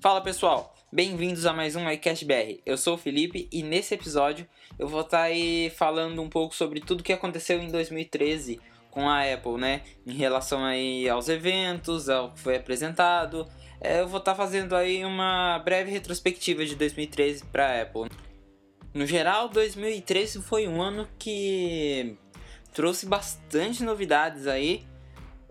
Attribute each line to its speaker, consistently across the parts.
Speaker 1: Fala pessoal, bem-vindos a mais um iCast BR. Eu sou o Felipe e nesse episódio eu vou estar tá aí falando um pouco sobre tudo que aconteceu em 2013 com a Apple, né? Em relação aí aos eventos, ao que foi apresentado. É, eu vou estar tá fazendo aí uma breve retrospectiva de 2013 para a Apple. No geral, 2013 foi um ano que trouxe bastante novidades aí.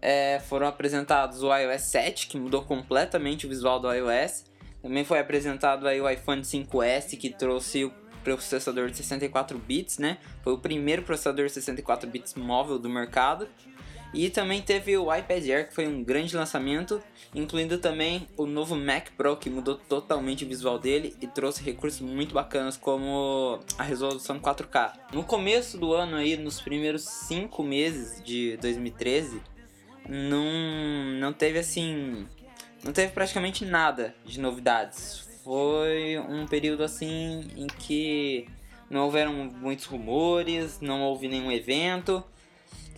Speaker 1: É, foram apresentados o iOS 7, que mudou completamente o visual do iOS. Também foi apresentado aí o iPhone 5S, que trouxe o processador de 64 bits, né? Foi o primeiro processador de 64 bits móvel do mercado. E também teve o iPad Air, que foi um grande lançamento, incluindo também o novo Mac Pro, que mudou totalmente o visual dele e trouxe recursos muito bacanas como a resolução 4K. No começo do ano aí, nos primeiros 5 meses de 2013, não, não teve assim, não teve praticamente nada de novidades. Foi um período assim em que não houveram muitos rumores, não houve nenhum evento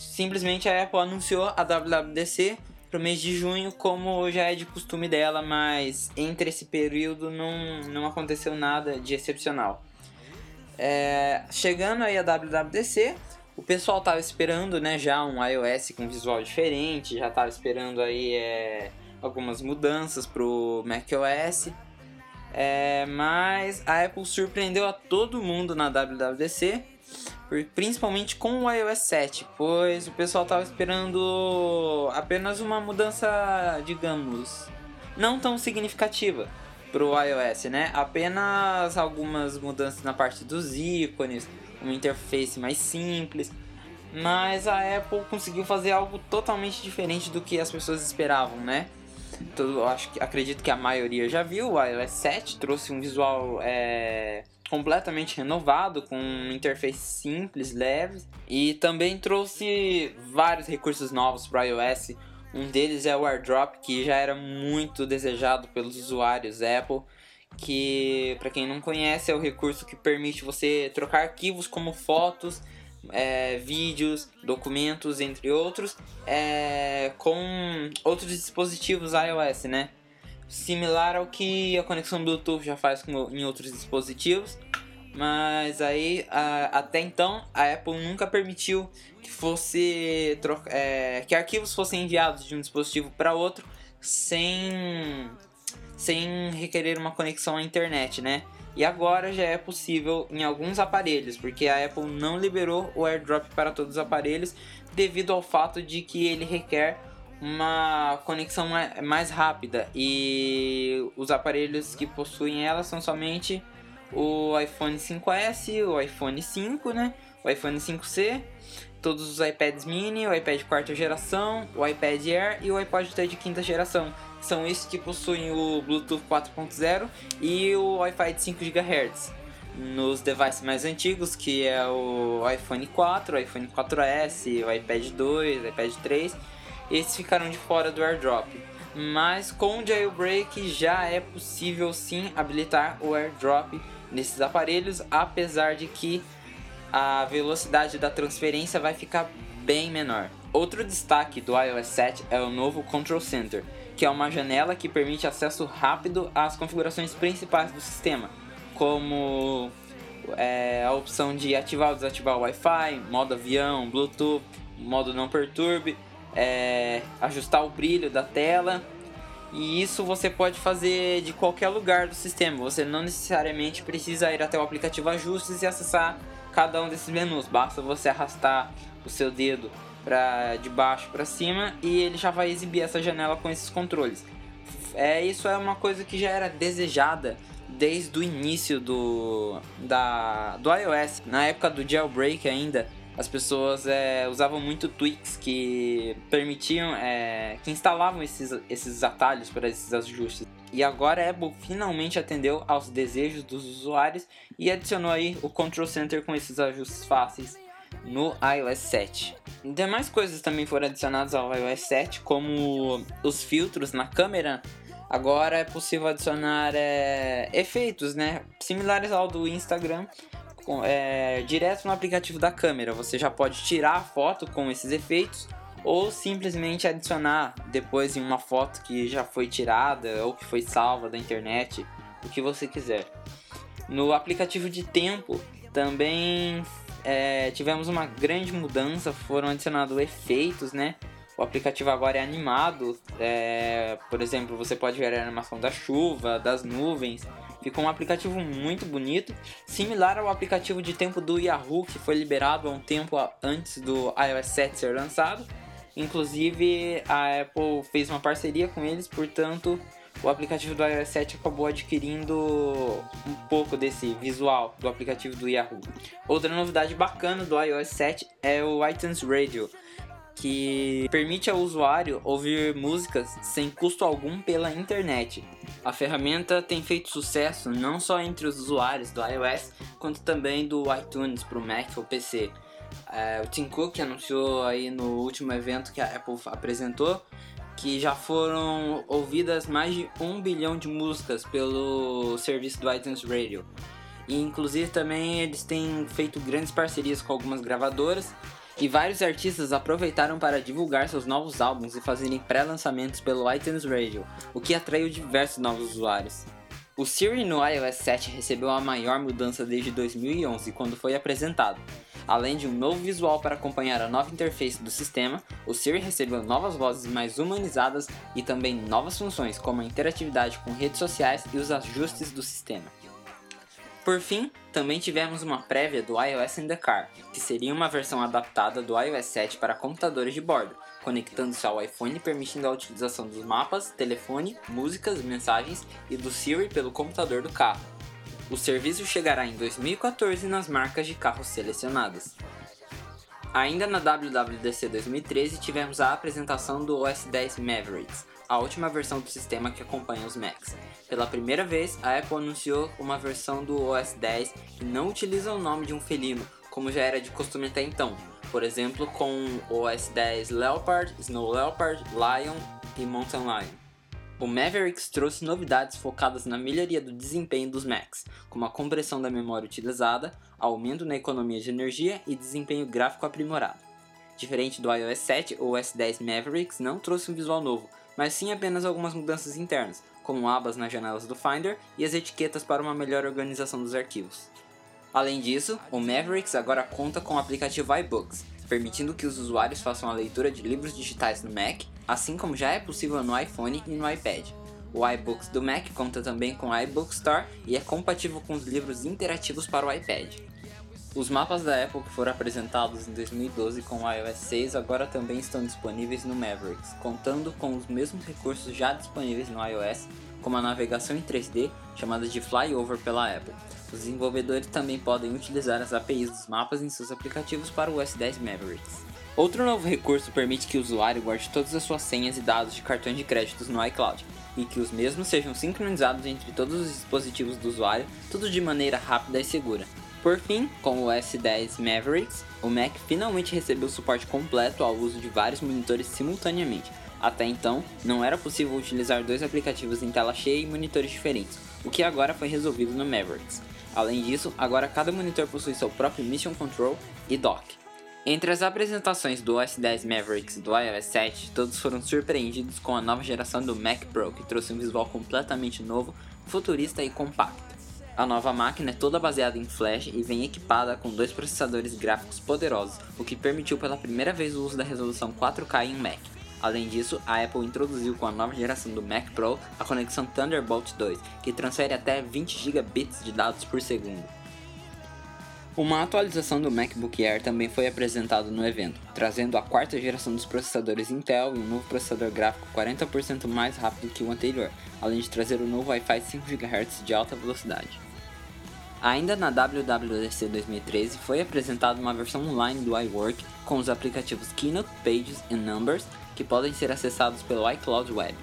Speaker 1: simplesmente a Apple anunciou a WWDC para o mês de junho, como já é de costume dela, mas entre esse período não, não aconteceu nada de excepcional. É, chegando aí a WWDC, o pessoal estava esperando né, já um iOS com visual diferente, já estava esperando aí é, algumas mudanças para o macOS. É, mas a Apple surpreendeu a todo mundo na WWDC principalmente com o iOS 7, pois o pessoal estava esperando apenas uma mudança, digamos, não tão significativa para o iOS, né? Apenas algumas mudanças na parte dos ícones, uma interface mais simples, mas a Apple conseguiu fazer algo totalmente diferente do que as pessoas esperavam, né? Então, acho que acredito que a maioria já viu. O iOS 7 trouxe um visual é, completamente renovado, com uma interface simples, leve, e também trouxe vários recursos novos para o iOS. Um deles é o AirDrop, que já era muito desejado pelos usuários Apple, que para quem não conhece é o recurso que permite você trocar arquivos como fotos, é, vídeos, documentos, entre outros, é, com outros dispositivos iOS, né? similar ao que a conexão Bluetooth já faz com, em outros dispositivos. Mas aí, a, até então, a Apple nunca permitiu que fosse é, que arquivos fossem enviados de um dispositivo para outro sem, sem requerer uma conexão à internet, né? E agora já é possível em alguns aparelhos, porque a Apple não liberou o AirDrop para todos os aparelhos devido ao fato de que ele requer uma conexão mais rápida e os aparelhos que possuem ela são somente o iPhone 5S, o iPhone 5, né? O iPhone 5C, todos os iPads mini, o iPad quarta geração, o iPad Air e o iPod Touch de quinta geração. São esses que possuem o Bluetooth 4.0 e o Wi-Fi de 5 GHz. Nos devices mais antigos, que é o iPhone 4, o iPhone 4S, o iPad 2, o iPad 3 esses ficaram de fora do airdrop. Mas com o jailbreak já é possível sim habilitar o airdrop nesses aparelhos, apesar de que a velocidade da transferência vai ficar bem menor. Outro destaque do iOS 7 é o novo Control Center, que é uma janela que permite acesso rápido às configurações principais do sistema, como é, a opção de ativar ou desativar o Wi-Fi, modo avião, Bluetooth, modo não perturbe é, ajustar o brilho da tela. E isso você pode fazer de qualquer lugar do sistema. Você não necessariamente precisa ir até o aplicativo Ajustes e acessar cada um desses menus. Basta você arrastar o seu dedo para de baixo para cima e ele já vai exibir essa janela com esses controles. É isso é uma coisa que já era desejada desde o início do da do iOS, na época do jailbreak ainda as pessoas é, usavam muito tweaks que permitiam, é, que instalavam esses, esses atalhos para esses ajustes. E agora a Apple finalmente atendeu aos desejos dos usuários e adicionou aí o Control Center com esses ajustes fáceis no iOS 7. Demais coisas também foram adicionadas ao iOS 7, como os filtros na câmera. Agora é possível adicionar é, efeitos, né, similares ao do Instagram, é, direto no aplicativo da câmera. Você já pode tirar a foto com esses efeitos ou simplesmente adicionar depois em uma foto que já foi tirada ou que foi salva da internet, o que você quiser. No aplicativo de tempo também é, tivemos uma grande mudança, foram adicionados efeitos, né? O aplicativo agora é animado, é, por exemplo, você pode ver a animação da chuva, das nuvens. Ficou um aplicativo muito bonito, similar ao aplicativo de tempo do Yahoo, que foi liberado há um tempo antes do iOS 7 ser lançado. Inclusive, a Apple fez uma parceria com eles, portanto, o aplicativo do iOS 7 acabou adquirindo um pouco desse visual do aplicativo do Yahoo. Outra novidade bacana do iOS 7 é o iTunes Radio, que permite ao usuário ouvir músicas sem custo algum pela internet. A ferramenta tem feito sucesso não só entre os usuários do iOS, quanto também do iTunes para o Mac ou PC. É, o Tim Cook anunciou aí no último evento que a Apple apresentou que já foram ouvidas mais de um bilhão de músicas pelo serviço do iTunes Radio. E inclusive também eles têm feito grandes parcerias com algumas gravadoras e vários artistas aproveitaram para divulgar seus novos álbuns e fazerem pré-lançamentos pelo iTunes Radio, o que atraiu diversos novos usuários. O Siri no iOS 7 recebeu a maior mudança desde 2011, quando foi apresentado. Além de um novo visual para acompanhar a nova interface do sistema, o Siri recebeu novas vozes mais humanizadas e também novas funções, como a interatividade com redes sociais e os ajustes do sistema. Por fim, também tivemos uma prévia do iOS in the Car, que seria uma versão adaptada do iOS 7 para computadores de bordo, conectando-se ao iPhone e permitindo a utilização dos mapas, telefone, músicas, mensagens e do Siri pelo computador do carro. O serviço chegará em 2014 nas marcas de carros selecionadas. Ainda na WWDC 2013 tivemos a apresentação do OS 10 Mavericks, a última versão do sistema que acompanha os Macs. Pela primeira vez, a Apple anunciou uma versão do OS 10 que não utiliza o nome de um felino, como já era de costume até então. Por exemplo, com o OS 10 Leopard, Snow Leopard, Lion e Mountain Lion. O Mavericks trouxe novidades focadas na melhoria do desempenho dos Macs, como a compressão da memória utilizada, aumento na economia de energia e desempenho gráfico aprimorado. Diferente do iOS 7, o OS 10 Mavericks não trouxe um visual novo, mas sim apenas algumas mudanças internas, como abas nas janelas do Finder e as etiquetas para uma melhor organização dos arquivos. Além disso, o Mavericks agora conta com o aplicativo iBooks, permitindo que os usuários façam a leitura de livros digitais no Mac assim como já é possível no iPhone e no iPad. O iBooks do Mac conta também com o iBook Store e é compatível com os livros interativos para o iPad. Os mapas da Apple que foram apresentados em 2012 com o iOS 6 agora também estão disponíveis no Mavericks, contando com os mesmos recursos já disponíveis no iOS, como a navegação em 3D, chamada de Flyover pela Apple. Os desenvolvedores também podem utilizar as APIs dos mapas em seus aplicativos para o OS 10 Mavericks. Outro novo recurso permite que o usuário guarde todas as suas senhas e dados de cartões de créditos no iCloud, e que os mesmos sejam sincronizados entre todos os dispositivos do usuário, tudo de maneira rápida e segura. Por fim, com o S10 Mavericks, o Mac finalmente recebeu suporte completo ao uso de vários monitores simultaneamente. Até então, não era possível utilizar dois aplicativos em tela cheia e monitores diferentes, o que agora foi resolvido no Mavericks. Além disso, agora cada monitor possui seu próprio Mission Control e dock. Entre as apresentações do OS 10 Mavericks e do iOS 7, todos foram surpreendidos com a nova geração do Mac Pro, que trouxe um visual completamente novo, futurista e compacto. A nova máquina é toda baseada em Flash e vem equipada com dois processadores gráficos poderosos, o que permitiu pela primeira vez o uso da resolução 4K em um Mac. Além disso, a Apple introduziu com a nova geração do Mac Pro a conexão Thunderbolt 2, que transfere até 20 gigabits de dados por segundo. Uma atualização do MacBook Air também foi apresentado no evento, trazendo a quarta geração dos processadores Intel e um novo processador gráfico 40% mais rápido que o anterior, além de trazer o novo Wi-Fi 5 GHz de alta velocidade. Ainda na WWDC 2013 foi apresentada uma versão online do iWork com os aplicativos Keynote, Pages e Numbers que podem ser acessados pelo iCloud Web.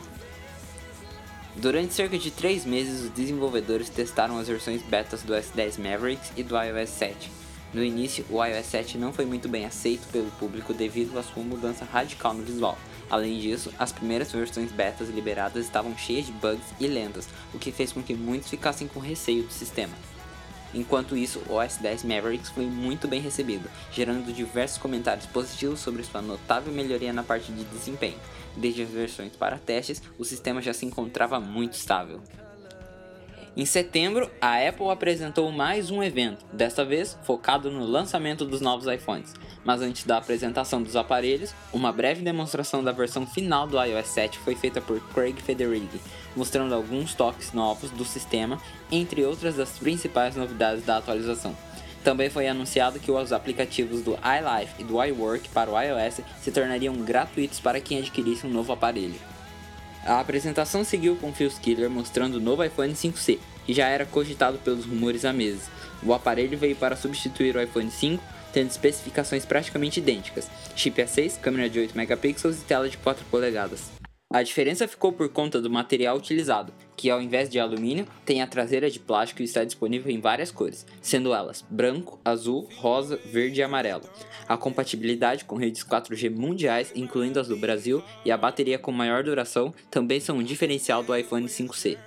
Speaker 1: Durante cerca de 3 meses, os desenvolvedores testaram as versões betas do S10 Mavericks e do iOS 7. No início, o iOS 7 não foi muito bem aceito pelo público devido à sua mudança radical no visual. Além disso, as primeiras versões betas liberadas estavam cheias de bugs e lentas, o que fez com que muitos ficassem com receio do sistema. Enquanto isso, o OS 10 Mavericks foi muito bem recebido, gerando diversos comentários positivos sobre sua notável melhoria na parte de desempenho. Desde as versões para testes, o sistema já se encontrava muito estável. Em setembro, a Apple apresentou mais um evento, desta vez focado no lançamento dos novos iPhones. Mas antes da apresentação dos aparelhos, uma breve demonstração da versão final do iOS 7 foi feita por Craig Federighi, mostrando alguns toques novos do sistema, entre outras das principais novidades da atualização. Também foi anunciado que os aplicativos do iLife e do iWork para o iOS se tornariam gratuitos para quem adquirisse um novo aparelho. A apresentação seguiu com Phil Schiller mostrando o novo iPhone 5C, que já era cogitado pelos rumores há meses. O aparelho veio para substituir o iPhone 5, tendo especificações praticamente idênticas: chip A6, câmera de 8 megapixels e tela de 4 polegadas. A diferença ficou por conta do material utilizado, que ao invés de alumínio, tem a traseira de plástico e está disponível em várias cores, sendo elas branco, azul, rosa, verde e amarelo. A compatibilidade com redes 4G mundiais, incluindo as do Brasil, e a bateria com maior duração também são um diferencial do iPhone 5C.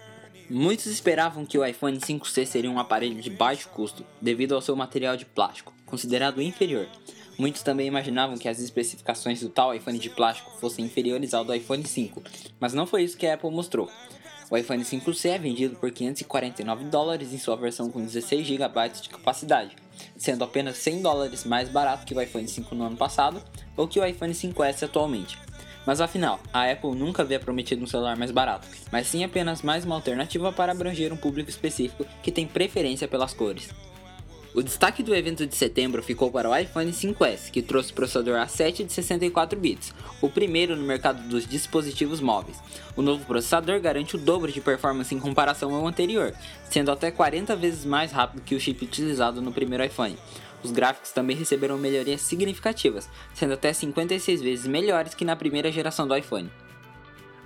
Speaker 1: Muitos esperavam que o iPhone 5C seria um aparelho de baixo custo, devido ao seu material de plástico, considerado inferior. Muitos também imaginavam que as especificações do tal iPhone de plástico fossem inferiores ao do iPhone 5, mas não foi isso que a Apple mostrou. O iPhone 5C é vendido por 549 dólares em sua versão com 16 GB de capacidade, sendo apenas 100 dólares mais barato que o iPhone 5 no ano passado ou que o iPhone 5S atualmente. Mas afinal, a Apple nunca havia prometido um celular mais barato, mas sim apenas mais uma alternativa para abranger um público específico que tem preferência pelas cores. O destaque do evento de setembro ficou para o iPhone 5S, que trouxe o processador A7 de 64 bits, o primeiro no mercado dos dispositivos móveis. O novo processador garante o dobro de performance em comparação ao anterior, sendo até 40 vezes mais rápido que o chip utilizado no primeiro iPhone. Os gráficos também receberam melhorias significativas, sendo até 56 vezes melhores que na primeira geração do iPhone.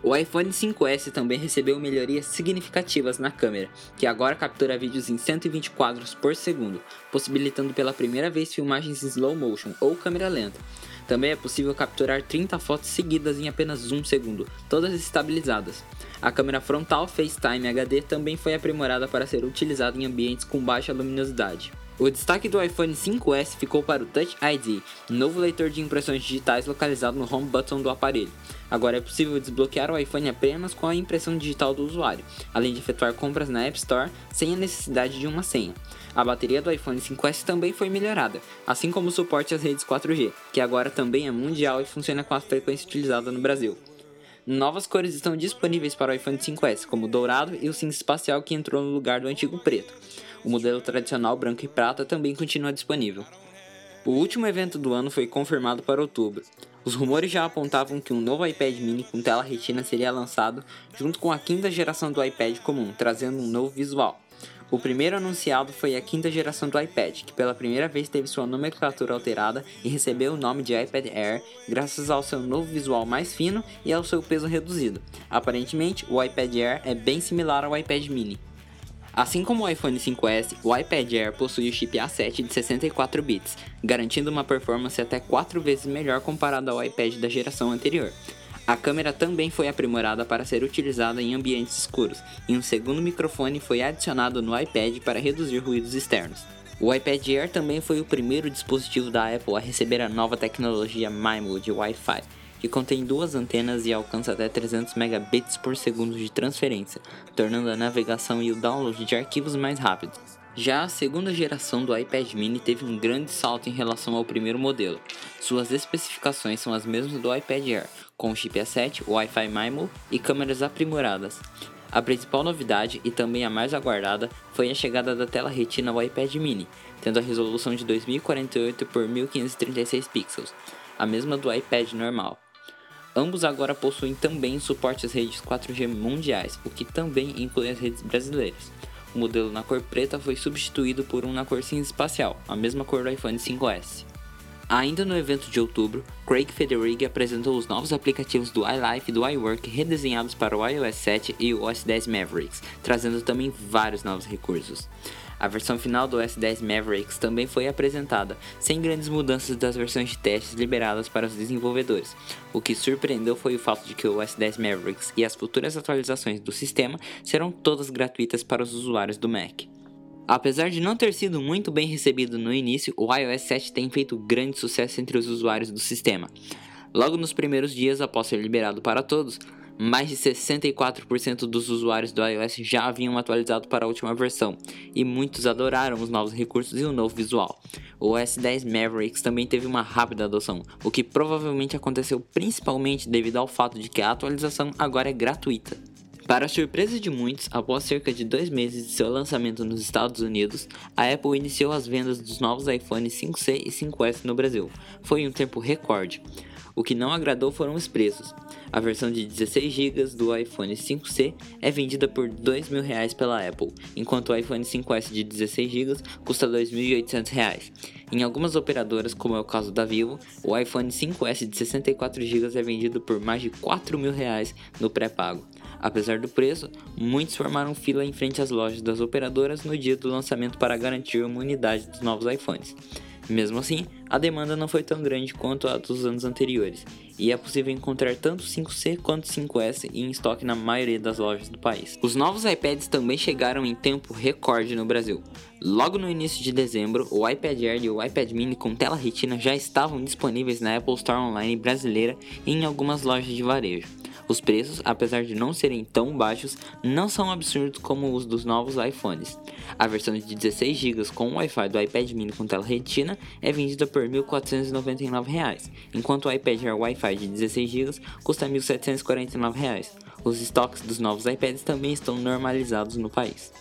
Speaker 1: O iPhone 5S também recebeu melhorias significativas na câmera, que agora captura vídeos em 120 quadros por segundo, possibilitando pela primeira vez filmagens em slow motion ou câmera lenta. Também é possível capturar 30 fotos seguidas em apenas um segundo, todas estabilizadas. A câmera frontal FaceTime HD também foi aprimorada para ser utilizada em ambientes com baixa luminosidade. O destaque do iPhone 5S ficou para o Touch ID, novo leitor de impressões digitais localizado no home button do aparelho. Agora é possível desbloquear o iPhone apenas com a impressão digital do usuário, além de efetuar compras na App Store sem a necessidade de uma senha. A bateria do iPhone 5S também foi melhorada, assim como o suporte às redes 4G, que agora também é mundial e funciona com a frequência utilizada no Brasil. Novas cores estão disponíveis para o iPhone 5S, como o dourado e o cinza espacial que entrou no lugar do antigo preto. O modelo tradicional branco e prata também continua disponível. O último evento do ano foi confirmado para outubro. Os rumores já apontavam que um novo iPad mini com tela retina seria lançado junto com a quinta geração do iPad comum, trazendo um novo visual. O primeiro anunciado foi a quinta geração do iPad, que pela primeira vez teve sua nomenclatura alterada e recebeu o nome de iPad Air graças ao seu novo visual mais fino e ao seu peso reduzido. Aparentemente, o iPad Air é bem similar ao iPad mini. Assim como o iPhone 5S, o iPad Air possui o chip A7 de 64 bits, garantindo uma performance até 4 vezes melhor comparado ao iPad da geração anterior. A câmera também foi aprimorada para ser utilizada em ambientes escuros, e um segundo microfone foi adicionado no iPad para reduzir ruídos externos. O iPad Air também foi o primeiro dispositivo da Apple a receber a nova tecnologia MIMO de Wi-Fi, que contém duas antenas e alcança até 300 megabits por segundo de transferência, tornando a navegação e o download de arquivos mais rápidos. Já a segunda geração do iPad mini teve um grande salto em relação ao primeiro modelo. Suas especificações são as mesmas do iPad Air, com chip A7, Wi-Fi MIMO e câmeras aprimoradas. A principal novidade, e também a mais aguardada, foi a chegada da tela retina ao iPad mini, tendo a resolução de 2048 por 1536 pixels, a mesma do iPad normal. Ambos agora possuem também suporte às redes 4G mundiais, o que também inclui as redes brasileiras. O modelo na cor preta foi substituído por um na cor cinza espacial, a mesma cor do iPhone 5S. Ainda no evento de outubro, Craig Federighi apresentou os novos aplicativos do iLife e do iWork redesenhados para o iOS 7 e o OS 10 Mavericks, trazendo também vários novos recursos. A versão final do OS 10 Mavericks também foi apresentada, sem grandes mudanças das versões de testes liberadas para os desenvolvedores. O que surpreendeu foi o fato de que o OS 10 Mavericks e as futuras atualizações do sistema serão todas gratuitas para os usuários do Mac. Apesar de não ter sido muito bem recebido no início, o iOS 7 tem feito grande sucesso entre os usuários do sistema. Logo nos primeiros dias após ser liberado para todos, mais de 64% dos usuários do iOS já haviam atualizado para a última versão, e muitos adoraram os novos recursos e o novo visual. O OS 10 Mavericks também teve uma rápida adoção, o que provavelmente aconteceu principalmente devido ao fato de que a atualização agora é gratuita. Para surpresa de muitos, após cerca de dois meses de seu lançamento nos Estados Unidos, a Apple iniciou as vendas dos novos iPhones 5C e 5S no Brasil. Foi um tempo recorde. O que não agradou foram os preços. A versão de 16 GB do iPhone 5C é vendida por R$ 2.000 pela Apple, enquanto o iPhone 5S de 16 GB custa R$ 2.800. Em algumas operadoras, como é o caso da Vivo, o iPhone 5S de 64 GB é vendido por mais de R$ 4.000 no pré-pago. Apesar do preço, muitos formaram fila em frente às lojas das operadoras no dia do lançamento para garantir uma unidade dos novos iPhones. Mesmo assim, a demanda não foi tão grande quanto a dos anos anteriores, e é possível encontrar tanto 5C quanto 5S em estoque na maioria das lojas do país. Os novos iPads também chegaram em tempo recorde no Brasil. Logo no início de dezembro, o iPad Air e o iPad Mini com tela retina já estavam disponíveis na Apple Store Online brasileira e em algumas lojas de varejo. Os preços, apesar de não serem tão baixos, não são absurdos como os dos novos iPhones. A versão de 16 GB com Wi-Fi do iPad mini com tela retina é vendida por R$ 1.499, enquanto o iPad Air Wi-Fi de 16 GB custa R$ 1.749. Os estoques dos novos iPads também estão normalizados no país.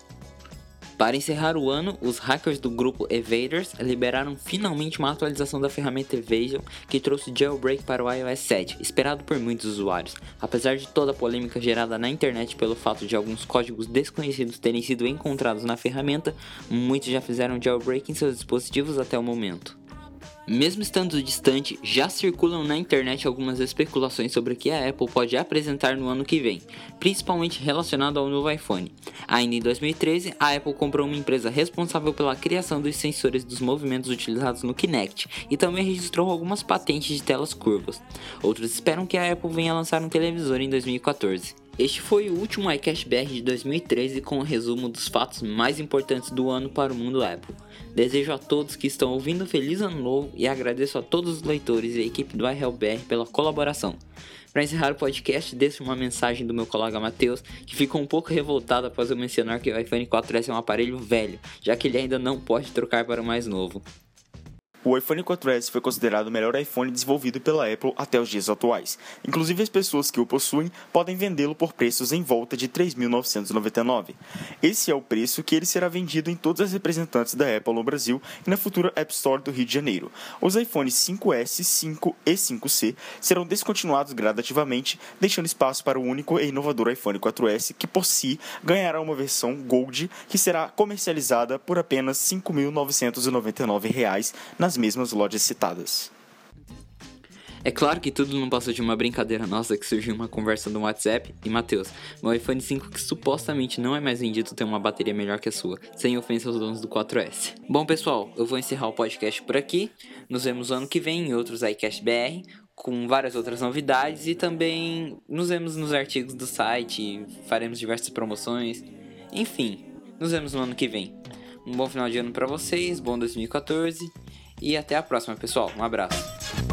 Speaker 1: Para encerrar o ano, os hackers do grupo Evaders liberaram finalmente uma atualização da ferramenta Evasion que trouxe jailbreak para o iOS 7, esperado por muitos usuários. Apesar de toda a polêmica gerada na internet pelo fato de alguns códigos desconhecidos terem sido encontrados na ferramenta, muitos já fizeram jailbreak em seus dispositivos até o momento. Mesmo estando distante, já circulam na internet algumas especulações sobre o que a Apple pode apresentar no ano que vem, principalmente relacionado ao novo iPhone. Ainda em 2013, a Apple comprou uma empresa responsável pela criação dos sensores dos movimentos utilizados no Kinect e também registrou algumas patentes de telas curvas. Outros esperam que a Apple venha lançar um televisor em 2014. Este foi o último iCash BR de 2013 com o um resumo dos fatos mais importantes do ano para o mundo Apple. Desejo a todos que estão ouvindo um feliz ano novo e agradeço a todos os leitores e a equipe do iHelpBR pela colaboração. Para encerrar o podcast, deixo uma mensagem do meu colega Matheus, que ficou um pouco revoltado após eu mencionar que o iPhone 4S é um aparelho velho, já que ele ainda não pode trocar para o mais novo.
Speaker 2: O iPhone 4S foi considerado o melhor iPhone desenvolvido pela Apple até os dias atuais. Inclusive, as pessoas que o possuem podem vendê-lo por preços em volta de 3.999. Esse é o preço que ele será vendido em todas as representantes da Apple no Brasil e na futura App Store do Rio de Janeiro. Os iPhones 5S, 5 e 5C serão descontinuados gradativamente, deixando espaço para o único e inovador iPhone 4S, que por si ganhará uma versão Gold que será comercializada por apenas R$ 5.999 nas nas mesmas lojas citadas.
Speaker 1: É claro que tudo não passou de uma brincadeira nossa que surgiu uma conversa no WhatsApp. E Matheus, meu iPhone 5 que supostamente não é mais vendido tem uma bateria melhor que a sua, sem ofensa aos donos do 4S. Bom pessoal, eu vou encerrar o podcast por aqui. Nos vemos ano que vem em outros iCast BR com várias outras novidades e também nos vemos nos artigos do site, faremos diversas promoções. Enfim, nos vemos no ano que vem. Um bom final de ano para vocês, bom 2014 e até a próxima, pessoal. Um abraço.